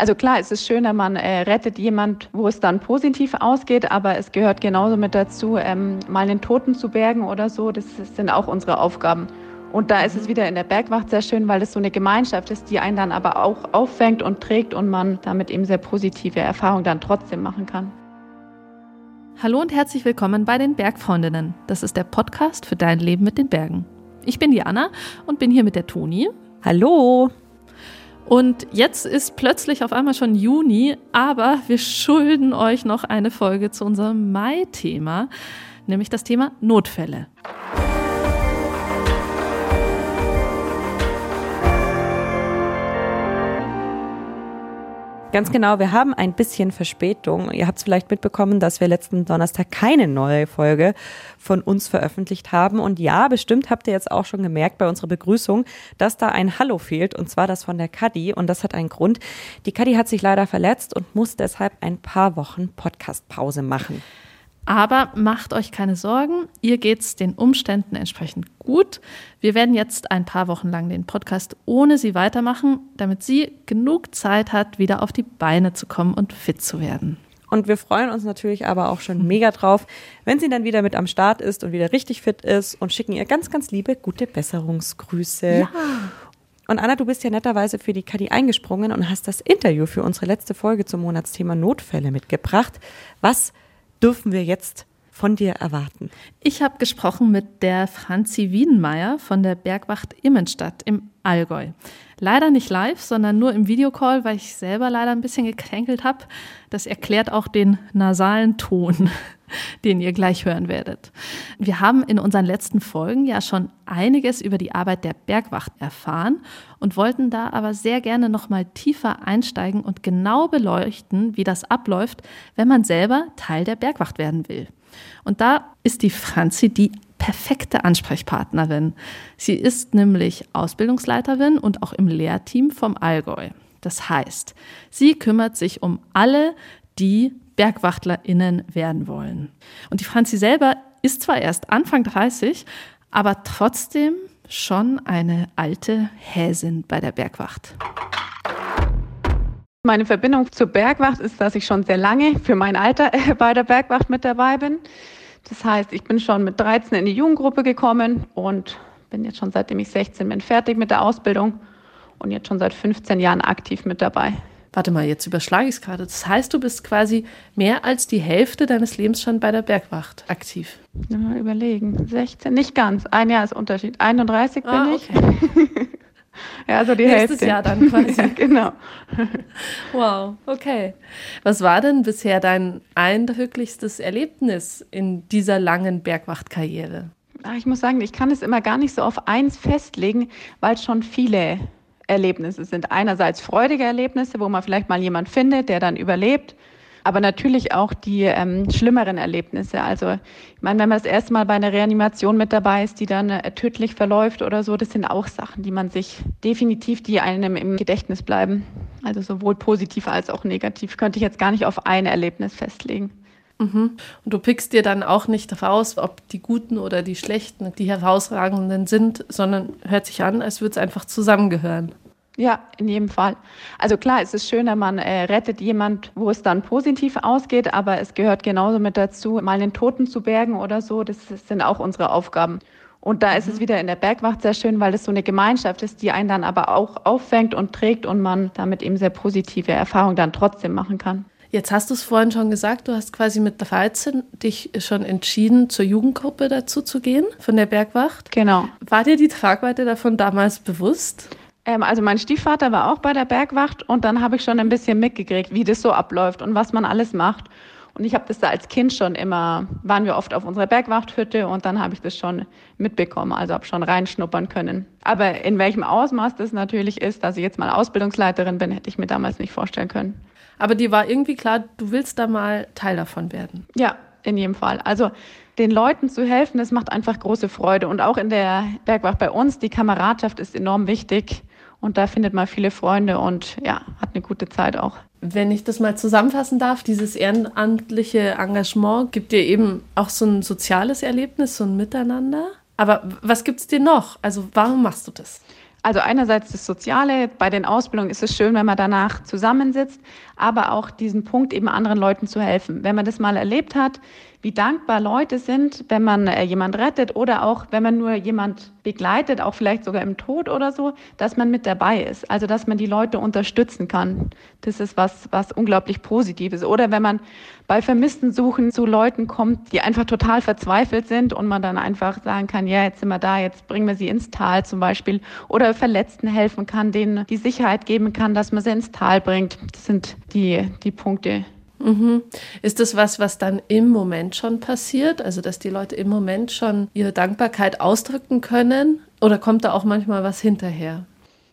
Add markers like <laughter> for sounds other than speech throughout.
Also klar, es ist schöner, man äh, rettet jemand, wo es dann positiv ausgeht, aber es gehört genauso mit dazu, ähm, mal einen Toten zu bergen oder so. Das, das sind auch unsere Aufgaben. Und da ist es wieder in der Bergwacht sehr schön, weil es so eine Gemeinschaft ist, die einen dann aber auch auffängt und trägt und man damit eben sehr positive Erfahrungen dann trotzdem machen kann. Hallo und herzlich willkommen bei den Bergfreundinnen. Das ist der Podcast für dein Leben mit den Bergen. Ich bin Diana und bin hier mit der Toni. Hallo. Und jetzt ist plötzlich auf einmal schon Juni, aber wir schulden euch noch eine Folge zu unserem Mai-Thema, nämlich das Thema Notfälle. Ganz genau, wir haben ein bisschen Verspätung. Ihr habt es vielleicht mitbekommen, dass wir letzten Donnerstag keine neue Folge von uns veröffentlicht haben. Und ja, bestimmt habt ihr jetzt auch schon gemerkt bei unserer Begrüßung, dass da ein Hallo fehlt, und zwar das von der Kadi. Und das hat einen Grund. Die Kadi hat sich leider verletzt und muss deshalb ein paar Wochen Podcastpause machen. Aber macht euch keine Sorgen, ihr geht's den Umständen entsprechend gut. Wir werden jetzt ein paar Wochen lang den Podcast ohne sie weitermachen, damit sie genug Zeit hat, wieder auf die Beine zu kommen und fit zu werden. Und wir freuen uns natürlich aber auch schon mega drauf, wenn sie dann wieder mit am Start ist und wieder richtig fit ist und schicken ihr ganz, ganz liebe gute Besserungsgrüße. Ja. Und Anna, du bist ja netterweise für die Kadi eingesprungen und hast das Interview für unsere letzte Folge zum Monatsthema Notfälle mitgebracht. Was dürfen wir jetzt von dir erwarten? Ich habe gesprochen mit der Franzi Wiedenmeier von der Bergwacht Immenstadt im Allgäu. Leider nicht live, sondern nur im Videocall, weil ich selber leider ein bisschen gekränkelt habe. Das erklärt auch den nasalen Ton, <laughs> den ihr gleich hören werdet. Wir haben in unseren letzten Folgen ja schon einiges über die Arbeit der Bergwacht erfahren und wollten da aber sehr gerne noch mal tiefer einsteigen und genau beleuchten, wie das abläuft, wenn man selber Teil der Bergwacht werden will. Und da ist die Franzi die perfekte Ansprechpartnerin. Sie ist nämlich Ausbildungsleiterin und auch im Lehrteam vom Allgäu. Das heißt, sie kümmert sich um alle, die BergwachtlerInnen werden wollen. Und die Franzi selber ist zwar erst Anfang 30, aber trotzdem schon eine alte Häsin bei der Bergwacht. Meine Verbindung zur Bergwacht ist, dass ich schon sehr lange für mein Alter bei der Bergwacht mit dabei bin. Das heißt, ich bin schon mit 13 in die Jugendgruppe gekommen und bin jetzt schon seitdem ich 16 bin fertig mit der Ausbildung und jetzt schon seit 15 Jahren aktiv mit dabei. Warte mal, jetzt überschlage ich es gerade. Das heißt, du bist quasi mehr als die Hälfte deines Lebens schon bei der Bergwacht aktiv. Mal überlegen. 16, nicht ganz. Ein Jahr ist Unterschied. 31 ah, bin ich. Okay. <laughs> ja, also die Nächstes Hälfte. Jahr dann quasi. <laughs> ja, genau. wow, okay. Was war denn bisher dein eindrücklichstes Erlebnis in dieser langen Bergwachtkarriere? Ah, ich muss sagen, ich kann es immer gar nicht so auf eins festlegen, weil es schon viele Erlebnisse sind. Einerseits freudige Erlebnisse, wo man vielleicht mal jemand findet, der dann überlebt aber natürlich auch die ähm, schlimmeren Erlebnisse. Also ich meine, wenn man das erste Mal bei einer Reanimation mit dabei ist, die dann äh, tödlich verläuft oder so, das sind auch Sachen, die man sich definitiv, die einem im Gedächtnis bleiben. Also sowohl positiv als auch negativ. Könnte ich jetzt gar nicht auf ein Erlebnis festlegen. Mhm. Und du pickst dir dann auch nicht raus, ob die guten oder die schlechten, die herausragenden sind, sondern hört sich an, als würde es einfach zusammengehören. Ja, in jedem Fall. Also klar, es ist schöner, man äh, rettet jemand, wo es dann positiv ausgeht, aber es gehört genauso mit dazu, mal einen Toten zu bergen oder so. Das, das sind auch unsere Aufgaben. Und da ist es mhm. wieder in der Bergwacht sehr schön, weil es so eine Gemeinschaft ist, die einen dann aber auch auffängt und trägt und man damit eben sehr positive Erfahrungen dann trotzdem machen kann. Jetzt hast du es vorhin schon gesagt, du hast quasi mit 13 dich schon entschieden, zur Jugendgruppe dazu zu gehen, von der Bergwacht. Genau. War dir die Tragweite davon damals bewusst? Ähm, also mein Stiefvater war auch bei der Bergwacht und dann habe ich schon ein bisschen mitgekriegt, wie das so abläuft und was man alles macht. Und ich habe das da als Kind schon immer, waren wir oft auf unserer Bergwachthütte und dann habe ich das schon mitbekommen, also habe schon reinschnuppern können. Aber in welchem Ausmaß das natürlich ist, dass ich jetzt mal Ausbildungsleiterin bin, hätte ich mir damals nicht vorstellen können. Aber dir war irgendwie klar, du willst da mal Teil davon werden. Ja, in jedem Fall. Also den Leuten zu helfen, das macht einfach große Freude. Und auch in der Bergwacht bei uns, die Kameradschaft ist enorm wichtig. Und da findet man viele Freunde und ja, hat eine gute Zeit auch. Wenn ich das mal zusammenfassen darf, dieses ehrenamtliche Engagement gibt dir eben auch so ein soziales Erlebnis, so ein Miteinander. Aber was gibt es dir noch? Also warum machst du das? Also einerseits das Soziale, bei den Ausbildungen ist es schön, wenn man danach zusammensitzt, aber auch diesen Punkt eben anderen Leuten zu helfen. Wenn man das mal erlebt hat, wie dankbar Leute sind, wenn man äh, jemand rettet oder auch wenn man nur jemand begleitet, auch vielleicht sogar im Tod oder so, dass man mit dabei ist. Also dass man die Leute unterstützen kann. Das ist was, was unglaublich Positives. Oder wenn man bei Vermissten suchen zu Leuten kommt, die einfach total verzweifelt sind und man dann einfach sagen kann, ja, jetzt sind wir da, jetzt bringen wir sie ins Tal zum Beispiel. Oder Verletzten helfen kann, denen die Sicherheit geben kann, dass man sie ins Tal bringt. Das sind die, die Punkte, Mhm. Ist das was, was dann im Moment schon passiert? Also, dass die Leute im Moment schon ihre Dankbarkeit ausdrücken können? Oder kommt da auch manchmal was hinterher?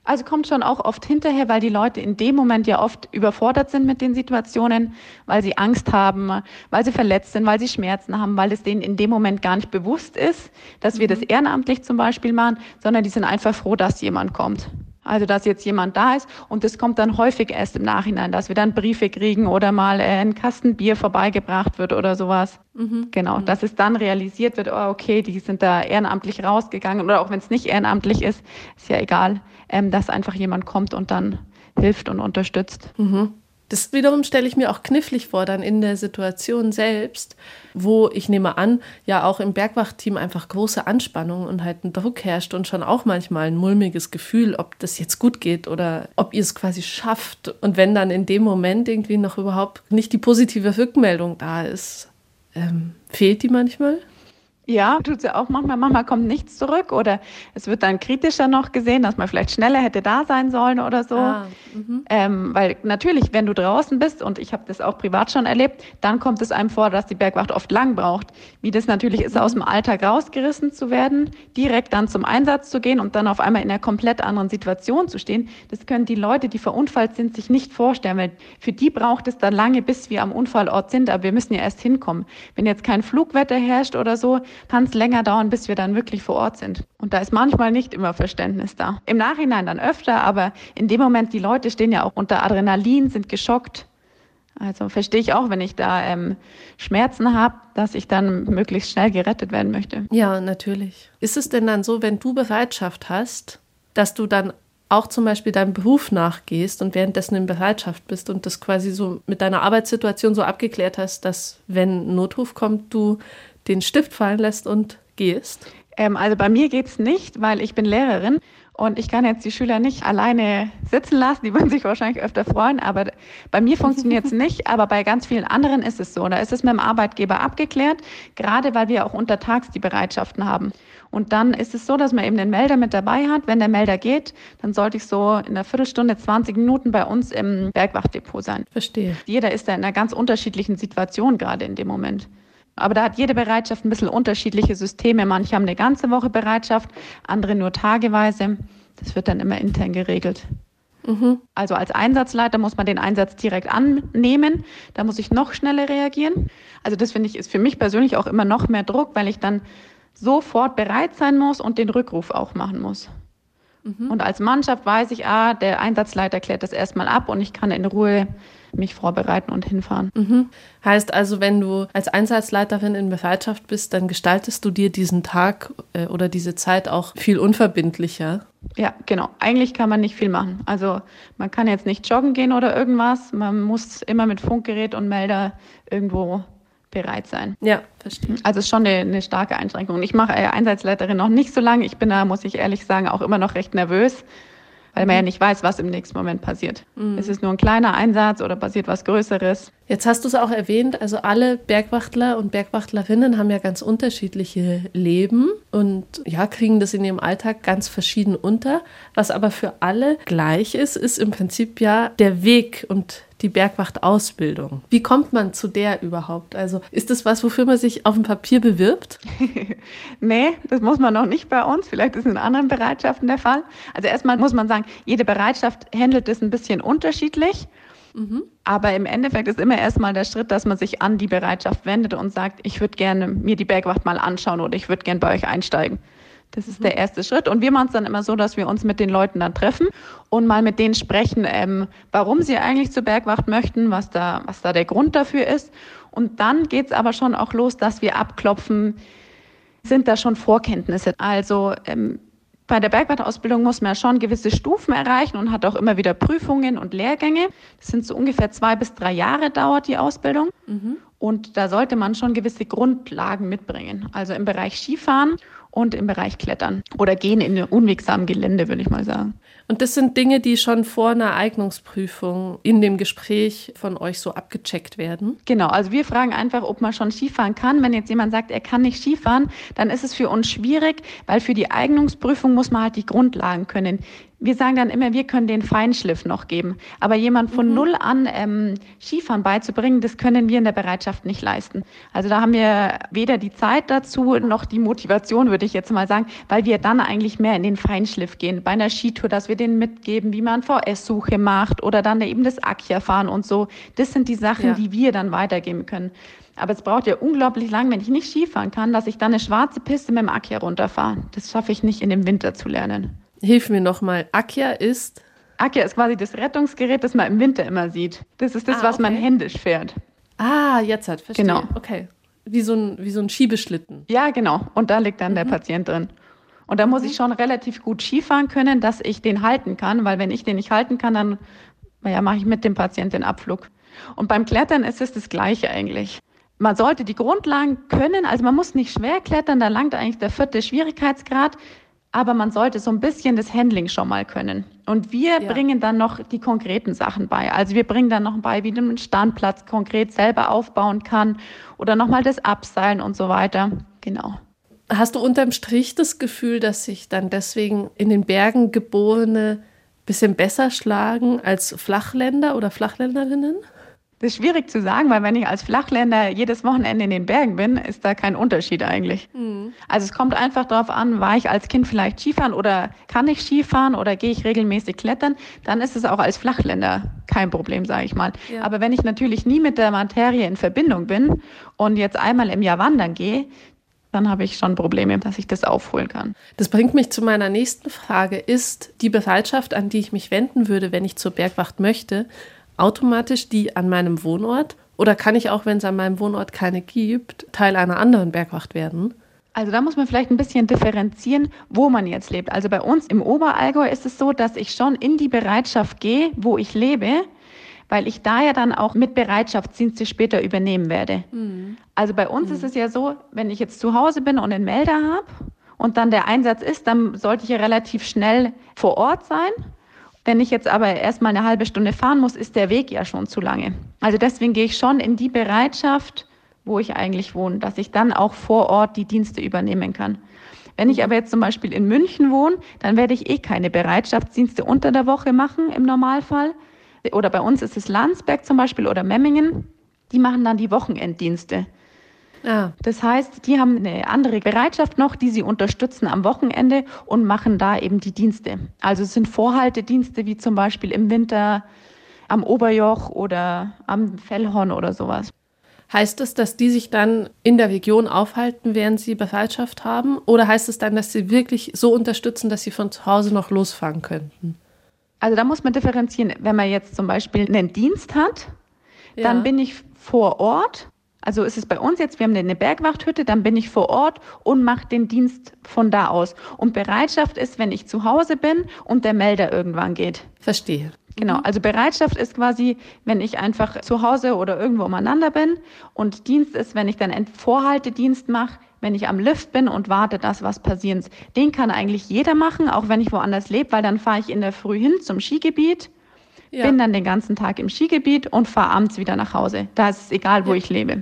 Also kommt schon auch oft hinterher, weil die Leute in dem Moment ja oft überfordert sind mit den Situationen, weil sie Angst haben, weil sie verletzt sind, weil sie Schmerzen haben, weil es denen in dem Moment gar nicht bewusst ist, dass wir das mhm. ehrenamtlich zum Beispiel machen, sondern die sind einfach froh, dass jemand kommt. Also, dass jetzt jemand da ist und das kommt dann häufig erst im Nachhinein, dass wir dann Briefe kriegen oder mal äh, ein Kasten Bier vorbeigebracht wird oder sowas. Mhm. Genau, mhm. dass es dann realisiert wird, oh, okay, die sind da ehrenamtlich rausgegangen oder auch wenn es nicht ehrenamtlich ist, ist ja egal, ähm, dass einfach jemand kommt und dann hilft und unterstützt. Mhm. Das wiederum stelle ich mir auch knifflig vor, dann in der Situation selbst, wo ich nehme an, ja auch im Bergwachteam einfach große Anspannung und halt ein Druck herrscht und schon auch manchmal ein mulmiges Gefühl, ob das jetzt gut geht oder ob ihr es quasi schafft. Und wenn dann in dem Moment irgendwie noch überhaupt nicht die positive Rückmeldung da ist, ähm, fehlt die manchmal? Ja, tut sie auch manchmal. Manchmal kommt nichts zurück oder es wird dann kritischer noch gesehen, dass man vielleicht schneller hätte da sein sollen oder so. Ah, mhm. ähm, weil natürlich, wenn du draußen bist, und ich habe das auch privat schon erlebt, dann kommt es einem vor, dass die Bergwacht oft lang braucht. Wie das natürlich ist, aus dem Alltag rausgerissen zu werden, direkt dann zum Einsatz zu gehen und dann auf einmal in einer komplett anderen Situation zu stehen, das können die Leute, die verunfallt sind, sich nicht vorstellen, weil für die braucht es dann lange, bis wir am Unfallort sind, aber wir müssen ja erst hinkommen. Wenn jetzt kein Flugwetter herrscht oder so, kann es länger dauern, bis wir dann wirklich vor Ort sind. Und da ist manchmal nicht immer Verständnis da. Im Nachhinein dann öfter, aber in dem Moment, die Leute stehen ja auch unter Adrenalin, sind geschockt. Also verstehe ich auch, wenn ich da ähm, Schmerzen habe, dass ich dann möglichst schnell gerettet werden möchte. Ja, natürlich. Ist es denn dann so, wenn du Bereitschaft hast, dass du dann auch zum Beispiel deinem Beruf nachgehst und währenddessen in Bereitschaft bist und das quasi so mit deiner Arbeitssituation so abgeklärt hast, dass wenn Notruf kommt, du den Stift fallen lässt und gehst? Ähm, also bei mir geht es nicht, weil ich bin Lehrerin und ich kann jetzt die Schüler nicht alleine sitzen lassen. Die würden sich wahrscheinlich öfter freuen, aber bei mir funktioniert es <laughs> nicht. Aber bei ganz vielen anderen ist es so. Da ist es mit dem Arbeitgeber abgeklärt, gerade weil wir auch untertags die Bereitschaften haben. Und dann ist es so, dass man eben den Melder mit dabei hat. Wenn der Melder geht, dann sollte ich so in einer Viertelstunde, 20 Minuten bei uns im Bergwachtdepot sein. Verstehe. Jeder ist da in einer ganz unterschiedlichen Situation gerade in dem Moment. Aber da hat jede Bereitschaft ein bisschen unterschiedliche Systeme. Manche haben eine ganze Woche Bereitschaft, andere nur tageweise. Das wird dann immer intern geregelt. Mhm. Also als Einsatzleiter muss man den Einsatz direkt annehmen. Da muss ich noch schneller reagieren. Also das finde ich ist für mich persönlich auch immer noch mehr Druck, weil ich dann sofort bereit sein muss und den Rückruf auch machen muss. Mhm. Und als Mannschaft weiß ich, ah, der Einsatzleiter klärt das erstmal ab und ich kann in Ruhe mich vorbereiten und hinfahren. Mhm. Heißt also, wenn du als Einsatzleiterin in Bereitschaft bist, dann gestaltest du dir diesen Tag äh, oder diese Zeit auch viel unverbindlicher. Ja, genau. Eigentlich kann man nicht viel machen. Also man kann jetzt nicht joggen gehen oder irgendwas. Man muss immer mit Funkgerät und Melder irgendwo bereit sein. Ja, verstehe. Also es ist schon eine, eine starke Einschränkung. Ich mache äh, Einsatzleiterin noch nicht so lange. Ich bin da, muss ich ehrlich sagen, auch immer noch recht nervös weil man ja mhm. nicht weiß, was im nächsten Moment passiert. Mhm. Ist es nur ein kleiner Einsatz oder passiert was Größeres? Jetzt hast du es auch erwähnt, also alle Bergwachtler und Bergwachtlerinnen haben ja ganz unterschiedliche Leben und ja, kriegen das in ihrem Alltag ganz verschieden unter. Was aber für alle gleich ist, ist im Prinzip ja der Weg und die Bergwachtausbildung. Wie kommt man zu der überhaupt? Also ist das was, wofür man sich auf dem Papier bewirbt? <laughs> nee, das muss man noch nicht bei uns. Vielleicht ist es in anderen Bereitschaften der Fall. Also erstmal muss man sagen, jede Bereitschaft handelt es ein bisschen unterschiedlich. Mhm. Aber im Endeffekt ist immer erstmal der Schritt, dass man sich an die Bereitschaft wendet und sagt, ich würde gerne mir die Bergwacht mal anschauen oder ich würde gerne bei euch einsteigen. Das ist mhm. der erste Schritt. Und wir machen es dann immer so, dass wir uns mit den Leuten dann treffen und mal mit denen sprechen, ähm, warum sie eigentlich zur Bergwacht möchten, was da, was da der Grund dafür ist. Und dann geht es aber schon auch los, dass wir abklopfen, sind da schon Vorkenntnisse. Also ähm, Bei der Bergwartausbildung muss man ja schon gewisse Stufen erreichen und hat auch immer wieder Prüfungen und Lehrgänge. Das sind so ungefähr zwei bis drei Jahre dauert die Ausbildung. Mhm. Und da sollte man schon gewisse Grundlagen mitbringen. Also im Bereich Skifahren und im Bereich Klettern oder Gehen in unwegsamen Gelände, würde ich mal sagen. Und das sind Dinge, die schon vor einer Eignungsprüfung in dem Gespräch von euch so abgecheckt werden? Genau, also wir fragen einfach, ob man schon Skifahren kann. Wenn jetzt jemand sagt, er kann nicht Skifahren, dann ist es für uns schwierig, weil für die Eignungsprüfung muss man halt die Grundlagen können wir sagen dann immer, wir können den Feinschliff noch geben. Aber jemand von mhm. null an ähm, Skifahren beizubringen, das können wir in der Bereitschaft nicht leisten. Also da haben wir weder die Zeit dazu noch die Motivation, würde ich jetzt mal sagen, weil wir dann eigentlich mehr in den Feinschliff gehen. Bei einer Skitour, dass wir denen mitgeben, wie man VS-Suche macht oder dann eben das Akja fahren und so. Das sind die Sachen, ja. die wir dann weitergeben können. Aber es braucht ja unglaublich lang, wenn ich nicht Skifahren kann, dass ich dann eine schwarze Piste mit dem Akja runterfahre. Das schaffe ich nicht in dem Winter zu lernen. Hilf mir nochmal. Akia ist? Akia ist quasi das Rettungsgerät, das man im Winter immer sieht. Das ist das, ah, was okay. man händisch fährt. Ah, jetzt hat, verstehe. Genau. Okay. Wie so, ein, wie so ein Schiebeschlitten. Ja, genau. Und da liegt dann mhm. der Patient drin. Und da muss mhm. ich schon relativ gut Skifahren können, dass ich den halten kann, weil wenn ich den nicht halten kann, dann ja, mache ich mit dem Patienten den Abflug. Und beim Klettern ist es das Gleiche eigentlich. Man sollte die Grundlagen können, also man muss nicht schwer klettern, da langt eigentlich der vierte Schwierigkeitsgrad aber man sollte so ein bisschen das Handling schon mal können. Und wir ja. bringen dann noch die konkreten Sachen bei. Also wir bringen dann noch bei, wie du einen Standplatz konkret selber aufbauen kann oder nochmal das Abseilen und so weiter. Genau. Hast du unterm Strich das Gefühl, dass sich dann deswegen in den Bergen geborene bisschen besser schlagen als Flachländer oder Flachländerinnen? Das ist schwierig zu sagen, weil wenn ich als Flachländer jedes Wochenende in den Bergen bin, ist da kein Unterschied eigentlich. Mhm. Also es kommt einfach darauf an, war ich als Kind vielleicht Skifahren oder kann ich Skifahren oder gehe ich regelmäßig klettern, dann ist es auch als Flachländer kein Problem, sage ich mal. Ja. Aber wenn ich natürlich nie mit der Materie in Verbindung bin und jetzt einmal im Jahr wandern gehe, dann habe ich schon Probleme, dass ich das aufholen kann. Das bringt mich zu meiner nächsten Frage. Ist die Bereitschaft, an die ich mich wenden würde, wenn ich zur Bergwacht möchte, automatisch die an meinem Wohnort? Oder kann ich auch, wenn es an meinem Wohnort keine gibt, Teil einer anderen Bergwacht werden? Also da muss man vielleicht ein bisschen differenzieren, wo man jetzt lebt. Also bei uns im Oberallgäu ist es so, dass ich schon in die Bereitschaft gehe, wo ich lebe, weil ich da ja dann auch mit Bereitschaftsdienste später übernehmen werde. Mhm. Also bei uns mhm. ist es ja so, wenn ich jetzt zu Hause bin und einen Melder habe und dann der Einsatz ist, dann sollte ich ja relativ schnell vor Ort sein. Wenn ich jetzt aber erstmal eine halbe Stunde fahren muss, ist der Weg ja schon zu lange. Also deswegen gehe ich schon in die Bereitschaft, wo ich eigentlich wohne, dass ich dann auch vor Ort die Dienste übernehmen kann. Wenn ich aber jetzt zum Beispiel in München wohne, dann werde ich eh keine Bereitschaftsdienste unter der Woche machen im Normalfall. Oder bei uns ist es Landsberg zum Beispiel oder Memmingen. Die machen dann die Wochenenddienste. Ah. Das heißt, die haben eine andere Bereitschaft noch, die sie unterstützen am Wochenende und machen da eben die Dienste. Also es sind Vorhaltedienste wie zum Beispiel im Winter am Oberjoch oder am Fellhorn oder sowas. Heißt es, dass die sich dann in der Region aufhalten, während sie Bereitschaft haben? Oder heißt es dann, dass sie wirklich so unterstützen, dass sie von zu Hause noch losfahren könnten? Also da muss man differenzieren. Wenn man jetzt zum Beispiel einen Dienst hat, ja. dann bin ich vor Ort also ist es bei uns jetzt, wir haben eine Bergwachthütte, dann bin ich vor Ort und mache den Dienst von da aus. Und Bereitschaft ist, wenn ich zu Hause bin und der Melder irgendwann geht. Verstehe. Genau, also Bereitschaft ist quasi, wenn ich einfach zu Hause oder irgendwo umeinander bin. Und Dienst ist, wenn ich dann Vorhaltedienst mache, wenn ich am Lift bin und warte, dass was passiert. Den kann eigentlich jeder machen, auch wenn ich woanders lebe, weil dann fahre ich in der Früh hin zum Skigebiet, ja. bin dann den ganzen Tag im Skigebiet und fahre abends wieder nach Hause. Da ist es egal, wo ja. ich lebe.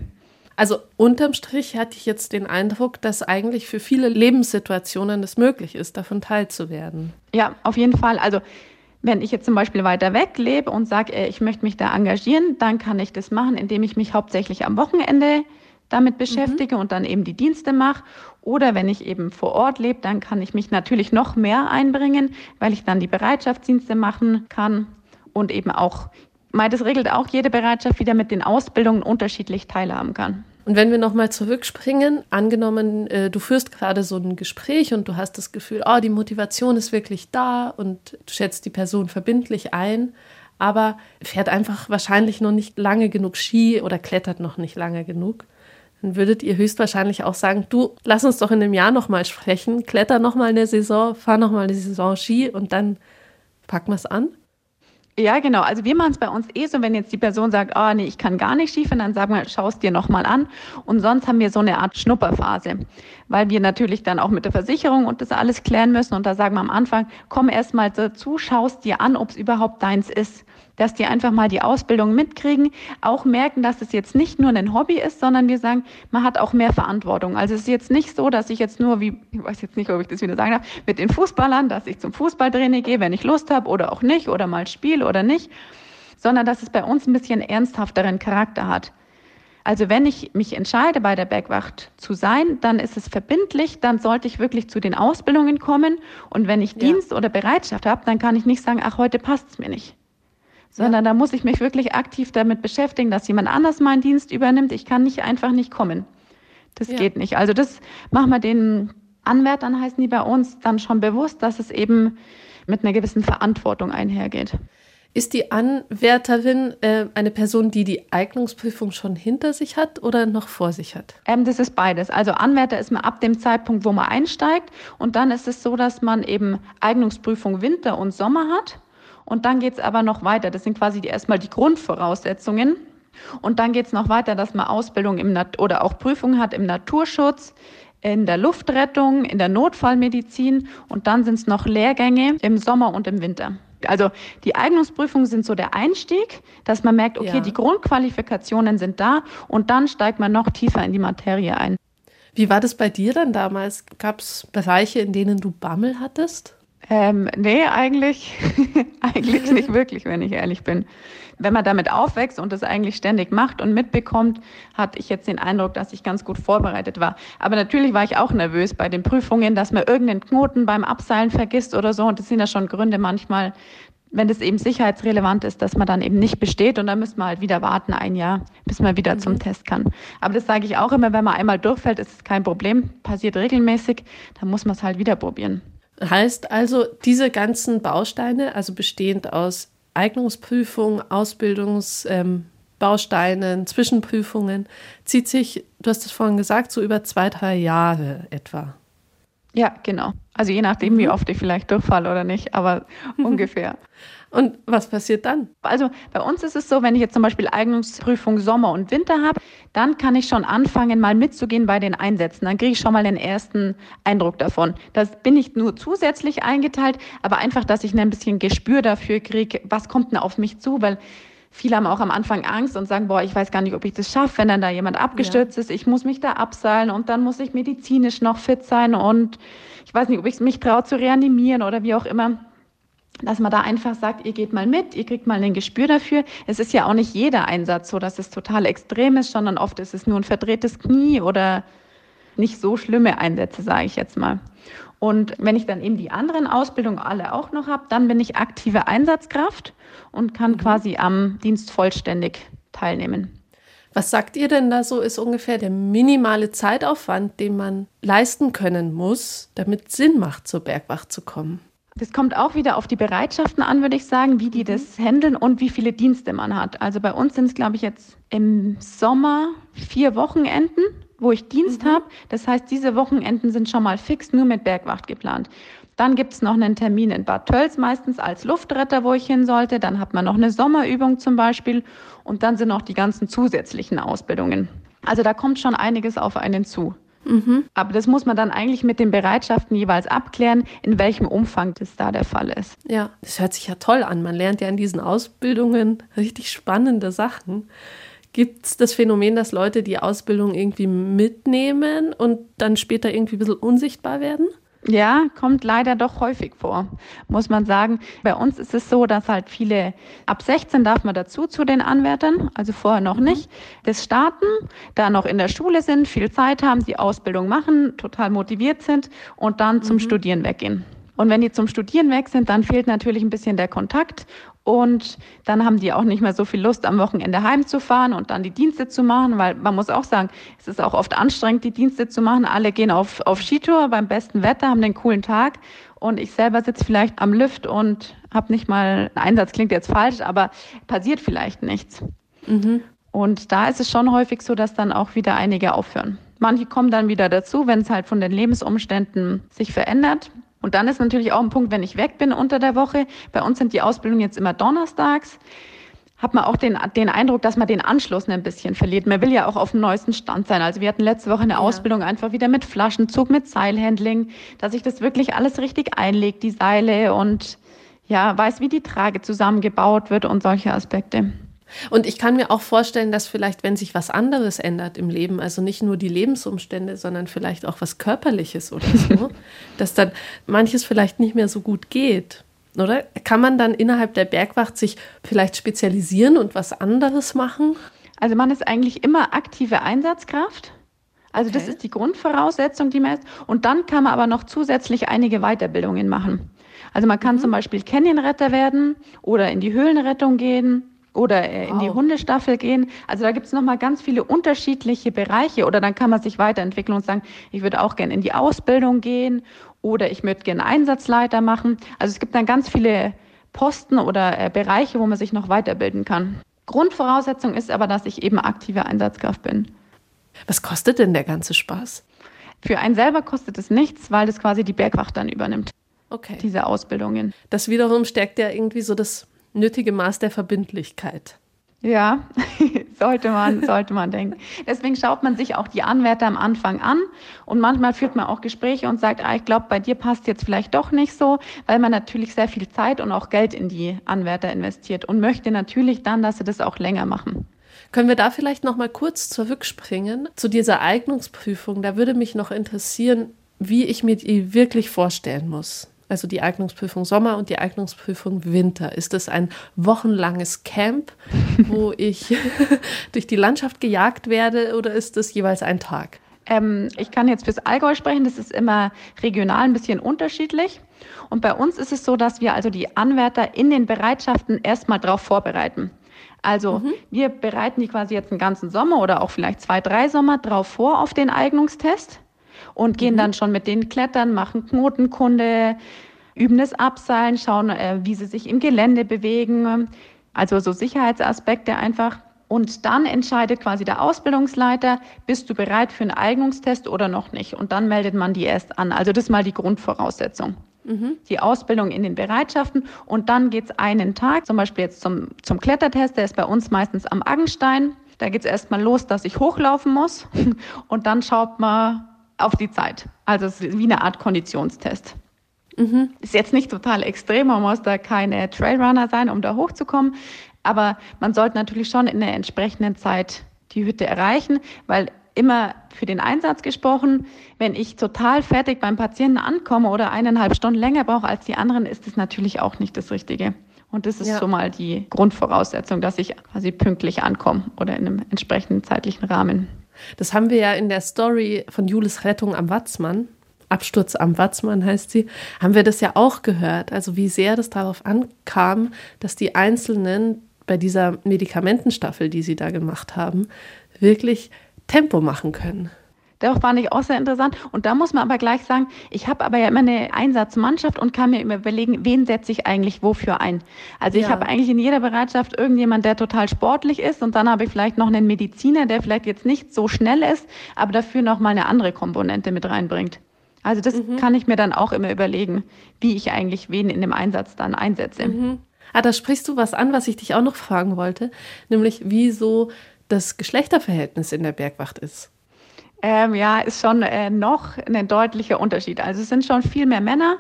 Also unterm Strich hatte ich jetzt den Eindruck, dass eigentlich für viele Lebenssituationen es möglich ist, davon teilzuwerden. Ja, auf jeden Fall. Also wenn ich jetzt zum Beispiel weiter weg lebe und sage, äh, ich möchte mich da engagieren, dann kann ich das machen, indem ich mich hauptsächlich am Wochenende damit beschäftige mhm. und dann eben die Dienste mache. Oder wenn ich eben vor Ort lebe, dann kann ich mich natürlich noch mehr einbringen, weil ich dann die Bereitschaftsdienste machen kann und eben auch weil das regelt auch jede Bereitschaft, wie der mit den Ausbildungen unterschiedlich teilhaben kann. Und wenn wir nochmal zurückspringen, angenommen, äh, du führst gerade so ein Gespräch und du hast das Gefühl, oh, die Motivation ist wirklich da und du schätzt die Person verbindlich ein, aber fährt einfach wahrscheinlich noch nicht lange genug Ski oder klettert noch nicht lange genug. dann würdet ihr höchstwahrscheinlich auch sagen, du, lass uns doch in einem Jahr nochmal sprechen, kletter nochmal eine Saison, fahr nochmal eine Saison Ski und dann packen wir es an. Ja, genau. Also wir machen es bei uns eh so, wenn jetzt die Person sagt, oh nee, ich kann gar nicht Skifahren, dann sagen wir, schau es dir nochmal an. Und sonst haben wir so eine Art Schnupperphase, weil wir natürlich dann auch mit der Versicherung und das alles klären müssen. Und da sagen wir am Anfang, komm erst mal dazu, schau es dir an, ob es überhaupt deins ist dass die einfach mal die Ausbildung mitkriegen, auch merken, dass es jetzt nicht nur ein Hobby ist, sondern wir sagen, man hat auch mehr Verantwortung. Also es ist jetzt nicht so, dass ich jetzt nur, wie, ich weiß jetzt nicht, ob ich das wieder sagen darf, mit den Fußballern, dass ich zum Fußballtraining gehe, wenn ich Lust habe oder auch nicht oder mal spiele oder nicht, sondern dass es bei uns ein bisschen ernsthafteren Charakter hat. Also wenn ich mich entscheide, bei der Bergwacht zu sein, dann ist es verbindlich, dann sollte ich wirklich zu den Ausbildungen kommen. Und wenn ich ja. Dienst oder Bereitschaft habe, dann kann ich nicht sagen, ach, heute passt es mir nicht sondern ja. da muss ich mich wirklich aktiv damit beschäftigen, dass jemand anders meinen Dienst übernimmt. Ich kann nicht einfach nicht kommen. Das ja. geht nicht. Also das machen wir den Anwärtern, heißen die bei uns, dann schon bewusst, dass es eben mit einer gewissen Verantwortung einhergeht. Ist die Anwärterin äh, eine Person, die die Eignungsprüfung schon hinter sich hat oder noch vor sich hat? Ähm, das ist beides. Also Anwärter ist man ab dem Zeitpunkt, wo man einsteigt. Und dann ist es so, dass man eben Eignungsprüfung Winter und Sommer hat. Und dann geht es aber noch weiter. Das sind quasi erstmal die Grundvoraussetzungen. Und dann geht es noch weiter, dass man Ausbildung im Nat oder auch Prüfungen hat im Naturschutz, in der Luftrettung, in der Notfallmedizin und dann sind es noch Lehrgänge im Sommer und im Winter. Also die Eignungsprüfungen sind so der Einstieg, dass man merkt, okay, ja. die Grundqualifikationen sind da und dann steigt man noch tiefer in die Materie ein. Wie war das bei dir dann damals? Gab es Bereiche, in denen du Bammel hattest? Ähm, nee, eigentlich, <laughs> eigentlich nicht wirklich, wenn ich ehrlich bin. Wenn man damit aufwächst und das eigentlich ständig macht und mitbekommt, hatte ich jetzt den Eindruck, dass ich ganz gut vorbereitet war. Aber natürlich war ich auch nervös bei den Prüfungen, dass man irgendeinen Knoten beim Abseilen vergisst oder so. Und das sind ja schon Gründe manchmal, wenn das eben sicherheitsrelevant ist, dass man dann eben nicht besteht und dann müssen wir halt wieder warten ein Jahr, bis man wieder mhm. zum Test kann. Aber das sage ich auch immer, wenn man einmal durchfällt, ist es kein Problem, passiert regelmäßig, dann muss man es halt wieder probieren. Heißt also, diese ganzen Bausteine, also bestehend aus Eignungsprüfung, Ausbildungsbausteinen, ähm, Zwischenprüfungen, zieht sich, du hast es vorhin gesagt, so über zwei, drei Jahre etwa. Ja, genau. Also je nachdem, wie mhm. oft ich vielleicht durchfalle oder nicht, aber <laughs> ungefähr. Und was passiert dann? Also bei uns ist es so, wenn ich jetzt zum Beispiel Eignungsprüfung Sommer und Winter habe, dann kann ich schon anfangen, mal mitzugehen bei den Einsätzen. Dann kriege ich schon mal den ersten Eindruck davon. Das bin ich nur zusätzlich eingeteilt, aber einfach, dass ich ein bisschen Gespür dafür kriege, was kommt denn auf mich zu, weil Viele haben auch am Anfang Angst und sagen, boah, ich weiß gar nicht, ob ich das schaffe, wenn dann da jemand abgestürzt ja. ist. Ich muss mich da abseilen und dann muss ich medizinisch noch fit sein und ich weiß nicht, ob ich mich traue zu reanimieren oder wie auch immer dass man da einfach sagt, ihr geht mal mit, ihr kriegt mal ein Gespür dafür. Es ist ja auch nicht jeder Einsatz so, dass es total extrem ist, sondern oft ist es nur ein verdrehtes Knie oder nicht so schlimme Einsätze, sage ich jetzt mal. Und wenn ich dann eben die anderen Ausbildungen alle auch noch habe, dann bin ich aktive Einsatzkraft und kann mhm. quasi am Dienst vollständig teilnehmen. Was sagt ihr denn da so, ist ungefähr der minimale Zeitaufwand, den man leisten können muss, damit es Sinn macht, zur Bergwacht zu kommen? Das kommt auch wieder auf die Bereitschaften an, würde ich sagen, wie die mhm. das handeln und wie viele Dienste man hat. Also bei uns sind es, glaube ich, jetzt im Sommer vier Wochenenden, wo ich Dienst mhm. habe. Das heißt, diese Wochenenden sind schon mal fix nur mit Bergwacht geplant. Dann gibt es noch einen Termin in Bad Tölz meistens als Luftretter, wo ich hin sollte. Dann hat man noch eine Sommerübung zum Beispiel. Und dann sind noch die ganzen zusätzlichen Ausbildungen. Also da kommt schon einiges auf einen zu. Mhm. Aber das muss man dann eigentlich mit den Bereitschaften jeweils abklären, in welchem Umfang das da der Fall ist. Ja, das hört sich ja toll an. Man lernt ja in diesen Ausbildungen richtig spannende Sachen. Gibt es das Phänomen, dass Leute die Ausbildung irgendwie mitnehmen und dann später irgendwie ein bisschen unsichtbar werden? Ja, kommt leider doch häufig vor, muss man sagen. Bei uns ist es so, dass halt viele, ab 16 darf man dazu zu den Anwärtern, also vorher noch mhm. nicht, das starten, da noch in der Schule sind, viel Zeit haben, die Ausbildung machen, total motiviert sind und dann zum mhm. Studieren weggehen. Und wenn die zum Studieren weg sind, dann fehlt natürlich ein bisschen der Kontakt und dann haben die auch nicht mehr so viel Lust, am Wochenende heimzufahren und dann die Dienste zu machen, weil man muss auch sagen, es ist auch oft anstrengend, die Dienste zu machen. Alle gehen auf, auf Skitour beim besten Wetter, haben den coolen Tag und ich selber sitze vielleicht am Lift und habe nicht mal, ein Einsatz klingt jetzt falsch, aber passiert vielleicht nichts. Mhm. Und da ist es schon häufig so, dass dann auch wieder einige aufhören. Manche kommen dann wieder dazu, wenn es halt von den Lebensumständen sich verändert. Und dann ist natürlich auch ein Punkt, wenn ich weg bin unter der Woche. Bei uns sind die Ausbildungen jetzt immer donnerstags. Hat man auch den, den Eindruck, dass man den Anschluss ein bisschen verliert. Man will ja auch auf dem neuesten Stand sein. Also wir hatten letzte Woche eine ja. Ausbildung einfach wieder mit Flaschenzug, mit Seilhandling, dass sich das wirklich alles richtig einlegt, die Seile und ja, weiß, wie die Trage zusammengebaut wird und solche Aspekte. Und ich kann mir auch vorstellen, dass vielleicht, wenn sich was anderes ändert im Leben, also nicht nur die Lebensumstände, sondern vielleicht auch was Körperliches oder <laughs> so, dass dann manches vielleicht nicht mehr so gut geht. Oder kann man dann innerhalb der Bergwacht sich vielleicht spezialisieren und was anderes machen? Also man ist eigentlich immer aktive Einsatzkraft. Also okay. das ist die Grundvoraussetzung, die man ist. Und dann kann man aber noch zusätzlich einige Weiterbildungen machen. Also man kann mhm. zum Beispiel Canyonretter werden oder in die Höhlenrettung gehen oder äh, in wow. die Hundestaffel gehen. Also da gibt es nochmal ganz viele unterschiedliche Bereiche oder dann kann man sich weiterentwickeln und sagen, ich würde auch gerne in die Ausbildung gehen oder ich möchte gerne Einsatzleiter machen. Also es gibt dann ganz viele Posten oder äh, Bereiche, wo man sich noch weiterbilden kann. Grundvoraussetzung ist aber, dass ich eben aktive Einsatzkraft bin. Was kostet denn der ganze Spaß? Für einen selber kostet es nichts, weil das quasi die Bergwacht dann übernimmt. Okay. Diese Ausbildungen. Das wiederum stärkt ja irgendwie so das nötige Maß der Verbindlichkeit. Ja, <laughs> sollte man, sollte man denken. Deswegen schaut man sich auch die Anwärter am Anfang an und manchmal führt man auch Gespräche und sagt, ah, ich glaube, bei dir passt jetzt vielleicht doch nicht so, weil man natürlich sehr viel Zeit und auch Geld in die Anwärter investiert und möchte natürlich dann, dass sie das auch länger machen. Können wir da vielleicht noch mal kurz zurückspringen zu dieser Eignungsprüfung? Da würde mich noch interessieren, wie ich mir die wirklich vorstellen muss also die Eignungsprüfung Sommer und die Eignungsprüfung Winter. Ist es ein wochenlanges Camp, <laughs> wo ich <laughs> durch die Landschaft gejagt werde oder ist es jeweils ein Tag? Ähm, ich kann jetzt fürs Allgäu sprechen, das ist immer regional ein bisschen unterschiedlich. Und bei uns ist es so, dass wir also die Anwärter in den Bereitschaften erstmal darauf vorbereiten. Also mhm. wir bereiten die quasi jetzt einen ganzen Sommer oder auch vielleicht zwei, drei Sommer drauf vor auf den Eignungstest und gehen mhm. dann schon mit denen klettern, machen Knotenkunde, üben das Abseilen, schauen, äh, wie sie sich im Gelände bewegen. Also so Sicherheitsaspekte einfach. Und dann entscheidet quasi der Ausbildungsleiter, bist du bereit für einen Eignungstest oder noch nicht. Und dann meldet man die erst an. Also das ist mal die Grundvoraussetzung. Mhm. Die Ausbildung in den Bereitschaften. Und dann geht es einen Tag, zum Beispiel jetzt zum, zum Klettertest, der ist bei uns meistens am Aggenstein. Da geht es erstmal los, dass ich hochlaufen muss. <laughs> Und dann schaut man, auf die Zeit. Also es ist wie eine Art Konditionstest. Mhm. Ist jetzt nicht total extrem, man muss da keine Trailrunner sein, um da hochzukommen. Aber man sollte natürlich schon in der entsprechenden Zeit die Hütte erreichen, weil immer für den Einsatz gesprochen, wenn ich total fertig beim Patienten ankomme oder eineinhalb Stunden länger brauche als die anderen, ist das natürlich auch nicht das Richtige. Und das ist ja. schon mal die Grundvoraussetzung, dass ich quasi pünktlich ankomme oder in einem entsprechenden zeitlichen Rahmen. Das haben wir ja in der Story von Julis Rettung am Watzmann. Absturz am Watzmann heißt sie, haben wir das ja auch gehört. Also wie sehr das darauf ankam, dass die Einzelnen bei dieser Medikamentenstaffel, die sie da gemacht haben, wirklich Tempo machen können. Doch fand ich auch sehr interessant. Und da muss man aber gleich sagen, ich habe aber ja immer eine Einsatzmannschaft und kann mir immer überlegen, wen setze ich eigentlich wofür ein. Also ich ja. habe eigentlich in jeder Bereitschaft irgendjemand, der total sportlich ist und dann habe ich vielleicht noch einen Mediziner, der vielleicht jetzt nicht so schnell ist, aber dafür noch mal eine andere Komponente mit reinbringt. Also das mhm. kann ich mir dann auch immer überlegen, wie ich eigentlich wen in dem Einsatz dann einsetze. Mhm. Ah, da sprichst du was an, was ich dich auch noch fragen wollte, nämlich wieso das Geschlechterverhältnis in der Bergwacht ist. Ähm, ja, ist schon äh, noch ein deutlicher Unterschied. Also es sind schon viel mehr Männer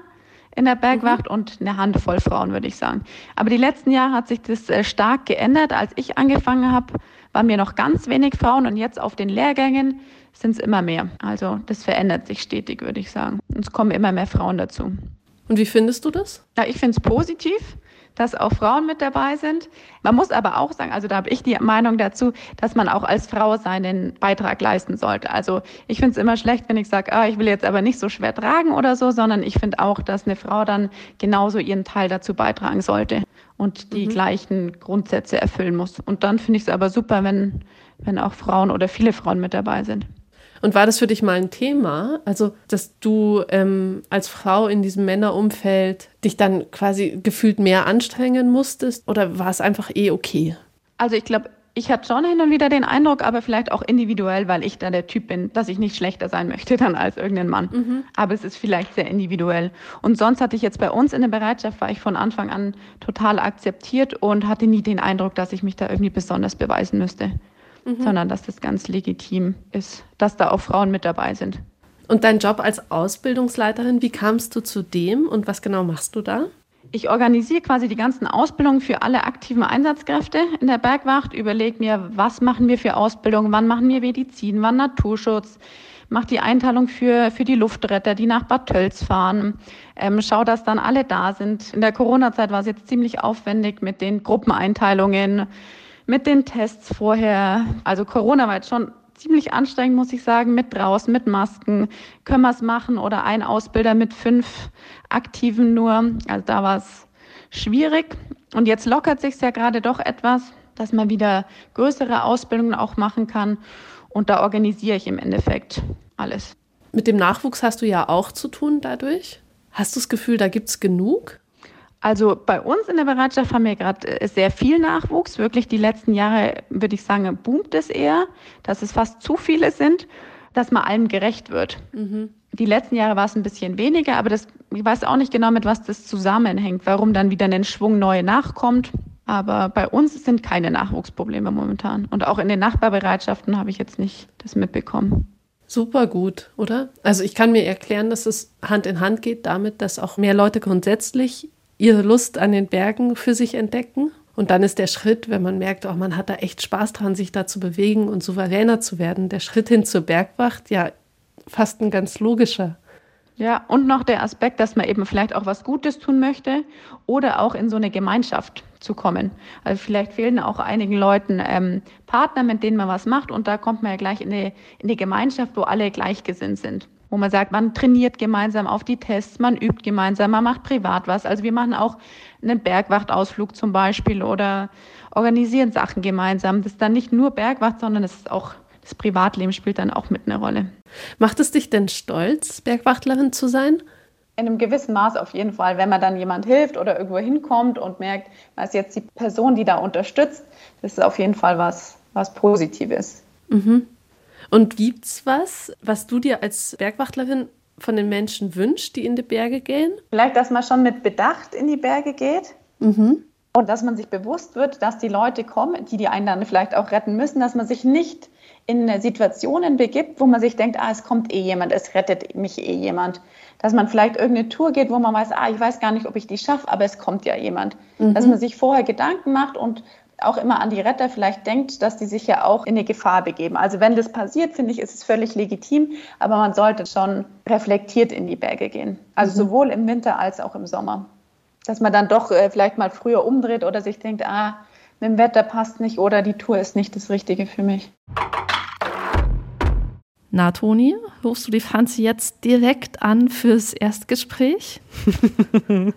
in der Bergwacht mhm. und eine Handvoll Frauen, würde ich sagen. Aber die letzten Jahre hat sich das äh, stark geändert. Als ich angefangen habe, waren mir noch ganz wenig Frauen und jetzt auf den Lehrgängen sind es immer mehr. Also das verändert sich stetig, würde ich sagen. Und es kommen immer mehr Frauen dazu. Und wie findest du das? Ja, ich finde es positiv dass auch Frauen mit dabei sind. Man muss aber auch sagen, also da habe ich die Meinung dazu, dass man auch als Frau seinen Beitrag leisten sollte. Also ich finde es immer schlecht, wenn ich sage, ah, ich will jetzt aber nicht so schwer tragen oder so, sondern ich finde auch, dass eine Frau dann genauso ihren Teil dazu beitragen sollte und die mhm. gleichen Grundsätze erfüllen muss. Und dann finde ich es aber super, wenn, wenn auch Frauen oder viele Frauen mit dabei sind. Und war das für dich mal ein Thema? Also, dass du ähm, als Frau in diesem Männerumfeld dich dann quasi gefühlt mehr anstrengen musstest? Oder war es einfach eh okay? Also, ich glaube, Ich hatte schon hin und wieder den Eindruck, aber vielleicht auch individuell, weil ich da der Typ bin, dass ich nicht schlechter sein möchte <laughs> dann als irgendein Mann. Mhm. Aber es ist vielleicht sehr individuell. Und sonst hatte ich jetzt bei uns in der Bereitschaft, war ich von Anfang an total akzeptiert und hatte nie den Eindruck, dass ich mich da irgendwie besonders beweisen müsste, mhm. sondern dass das ganz legitim ist, dass da auch Frauen mit dabei sind. Und dein Job als Ausbildungsleiterin, wie kamst du zu dem und was genau machst du da? Ich organisiere quasi die ganzen Ausbildungen für alle aktiven Einsatzkräfte in der Bergwacht, überlege mir, was machen wir für Ausbildungen, wann machen wir Medizin, wann Naturschutz, mache die Einteilung für, für die Luftretter, die nach Bad Tölz fahren, ähm, schaue, dass dann alle da sind. In der Corona-Zeit war es jetzt ziemlich aufwendig mit den Gruppeneinteilungen, mit den Tests vorher. Also Corona war jetzt schon ziemlich anstrengend, muss ich sagen, mit draußen, mit Masken. Können wir es machen oder ein Ausbilder mit fünf Aktiven nur. Also da war es schwierig. Und jetzt lockert sich ja gerade doch etwas, dass man wieder größere Ausbildungen auch machen kann. Und da organisiere ich im Endeffekt alles. Mit dem Nachwuchs hast du ja auch zu tun dadurch. Hast du das Gefühl, da gibt es genug? Also bei uns in der Bereitschaft haben wir gerade äh, sehr viel Nachwuchs. Wirklich die letzten Jahre, würde ich sagen, boomt es eher, dass es fast zu viele sind, dass man allen gerecht wird. Mhm. Die letzten Jahre war es ein bisschen weniger, aber das, ich weiß auch nicht genau, mit was das zusammenhängt, warum dann wieder ein Schwung neu nachkommt. Aber bei uns sind keine Nachwuchsprobleme momentan. Und auch in den Nachbarbereitschaften habe ich jetzt nicht das mitbekommen. Super gut, oder? Also ich kann mir erklären, dass es Hand in Hand geht damit, dass auch mehr Leute grundsätzlich ihre Lust an den Bergen für sich entdecken. Und dann ist der Schritt, wenn man merkt, auch man hat da echt Spaß dran, sich da zu bewegen und souveräner zu werden, der Schritt hin zur Bergwacht, ja, fast ein ganz logischer. Ja, und noch der Aspekt, dass man eben vielleicht auch was Gutes tun möchte oder auch in so eine Gemeinschaft zu kommen. Also vielleicht fehlen auch einigen Leuten ähm, Partner, mit denen man was macht und da kommt man ja gleich in eine, in eine Gemeinschaft, wo alle gleichgesinnt sind wo man sagt, man trainiert gemeinsam auf die Tests, man übt gemeinsam, man macht privat was. Also wir machen auch einen Bergwachtausflug zum Beispiel oder organisieren Sachen gemeinsam. Das ist dann nicht nur Bergwacht, sondern es ist auch das Privatleben spielt dann auch mit eine Rolle. Macht es dich denn stolz, Bergwachtlerin zu sein? In einem gewissen Maß auf jeden Fall, wenn man dann jemand hilft oder irgendwo hinkommt und merkt, was jetzt die Person, die da unterstützt, das ist auf jeden Fall was, was Positives. Mhm. Und gibt es was, was du dir als Bergwachtlerin von den Menschen wünschst, die in die Berge gehen? Vielleicht, dass man schon mit Bedacht in die Berge geht. Mhm. Und dass man sich bewusst wird, dass die Leute kommen, die die einen dann vielleicht auch retten müssen, dass man sich nicht in Situationen begibt, wo man sich denkt, ah, es kommt eh jemand, es rettet mich eh jemand. Dass man vielleicht irgendeine Tour geht, wo man weiß, ah, ich weiß gar nicht, ob ich die schaffe, aber es kommt ja jemand. Mhm. Dass man sich vorher Gedanken macht und auch immer an die Retter vielleicht denkt, dass die sich ja auch in eine Gefahr begeben. Also wenn das passiert, finde ich, ist es völlig legitim, aber man sollte schon reflektiert in die Berge gehen. Also mhm. sowohl im Winter als auch im Sommer. Dass man dann doch äh, vielleicht mal früher umdreht oder sich denkt, ah, mit dem Wetter passt nicht oder die Tour ist nicht das Richtige für mich. Na, Toni, rufst du die Franzi jetzt direkt an fürs Erstgespräch? <laughs>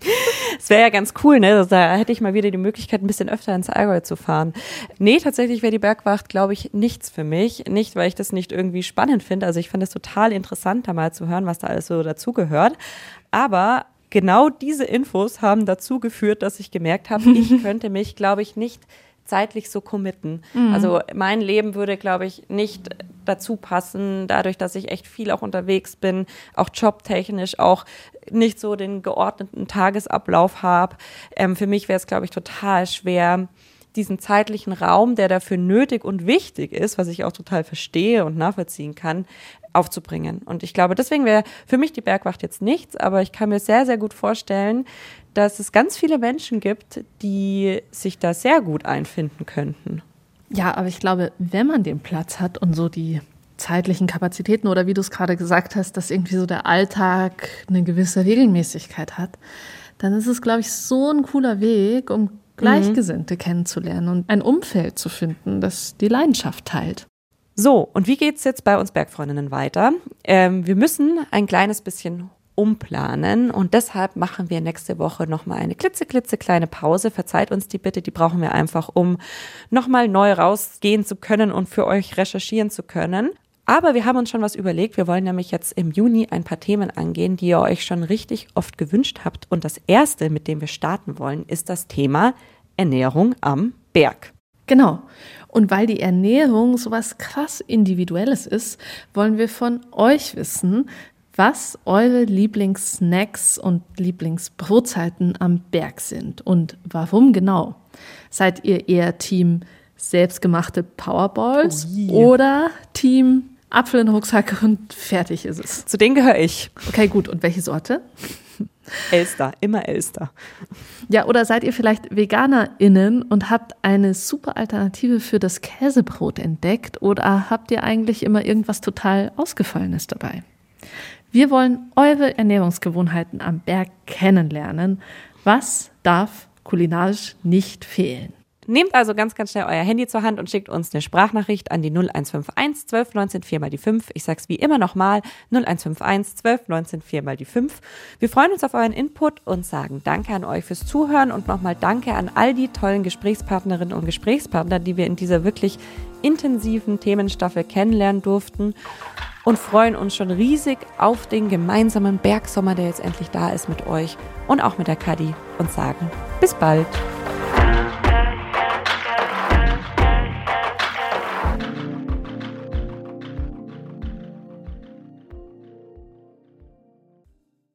Es wäre ja ganz cool, ne? Da hätte ich mal wieder die Möglichkeit, ein bisschen öfter ins Allgäu zu fahren. Nee, tatsächlich wäre die Bergwacht, glaube ich, nichts für mich. Nicht, weil ich das nicht irgendwie spannend finde. Also ich fand es total interessant, da mal zu hören, was da alles so dazugehört. Aber genau diese Infos haben dazu geführt, dass ich gemerkt habe, ich <laughs> könnte mich, glaube ich, nicht zeitlich so committen. Mhm. Also mein Leben würde, glaube ich, nicht dazu passen, dadurch, dass ich echt viel auch unterwegs bin, auch jobtechnisch, auch nicht so den geordneten Tagesablauf habe. Ähm, für mich wäre es, glaube ich, total schwer, diesen zeitlichen Raum, der dafür nötig und wichtig ist, was ich auch total verstehe und nachvollziehen kann, aufzubringen. Und ich glaube, deswegen wäre für mich die Bergwacht jetzt nichts, aber ich kann mir sehr, sehr gut vorstellen, dass es ganz viele Menschen gibt, die sich da sehr gut einfinden könnten. Ja, aber ich glaube, wenn man den Platz hat und so die zeitlichen Kapazitäten oder wie du es gerade gesagt hast, dass irgendwie so der Alltag eine gewisse Regelmäßigkeit hat, dann ist es, glaube ich, so ein cooler Weg, um Gleichgesinnte mhm. kennenzulernen und ein Umfeld zu finden, das die Leidenschaft teilt. So, und wie geht's jetzt bei uns Bergfreundinnen weiter? Ähm, wir müssen ein kleines bisschen umplanen und deshalb machen wir nächste Woche nochmal eine klitzeklitzekleine Pause. Verzeiht uns die bitte, die brauchen wir einfach, um nochmal neu rausgehen zu können und für euch recherchieren zu können. Aber wir haben uns schon was überlegt. Wir wollen nämlich jetzt im Juni ein paar Themen angehen, die ihr euch schon richtig oft gewünscht habt. Und das erste, mit dem wir starten wollen, ist das Thema Ernährung am Berg. Genau. Und weil die Ernährung sowas krass Individuelles ist, wollen wir von euch wissen, was eure Lieblingssnacks und Lieblingsbrotzeiten am Berg sind und warum genau. Seid ihr eher Team selbstgemachte Powerballs Oh oder Team Apfel in den Rucksack und fertig ist es? Zu denen gehöre ich. Okay, gut. Und welche Sorte? Elster, immer Elster. Ja, oder seid ihr vielleicht VeganerInnen und habt eine super Alternative für das Käsebrot entdeckt oder habt ihr eigentlich immer irgendwas total Ausgefallenes dabei? Wir wollen eure Ernährungsgewohnheiten am Berg kennenlernen. Was darf kulinarisch nicht fehlen? Nehmt also ganz, ganz schnell euer Handy zur Hand und schickt uns eine Sprachnachricht an die 0151 12 19 4 mal die 5. Ich sag's wie immer nochmal, 0151 12 19 4 mal die 5. Wir freuen uns auf euren Input und sagen Danke an euch fürs Zuhören und nochmal Danke an all die tollen Gesprächspartnerinnen und Gesprächspartner, die wir in dieser wirklich intensiven Themenstaffel kennenlernen durften und freuen uns schon riesig auf den gemeinsamen Bergsommer, der jetzt endlich da ist mit euch und auch mit der Kadi und sagen bis bald.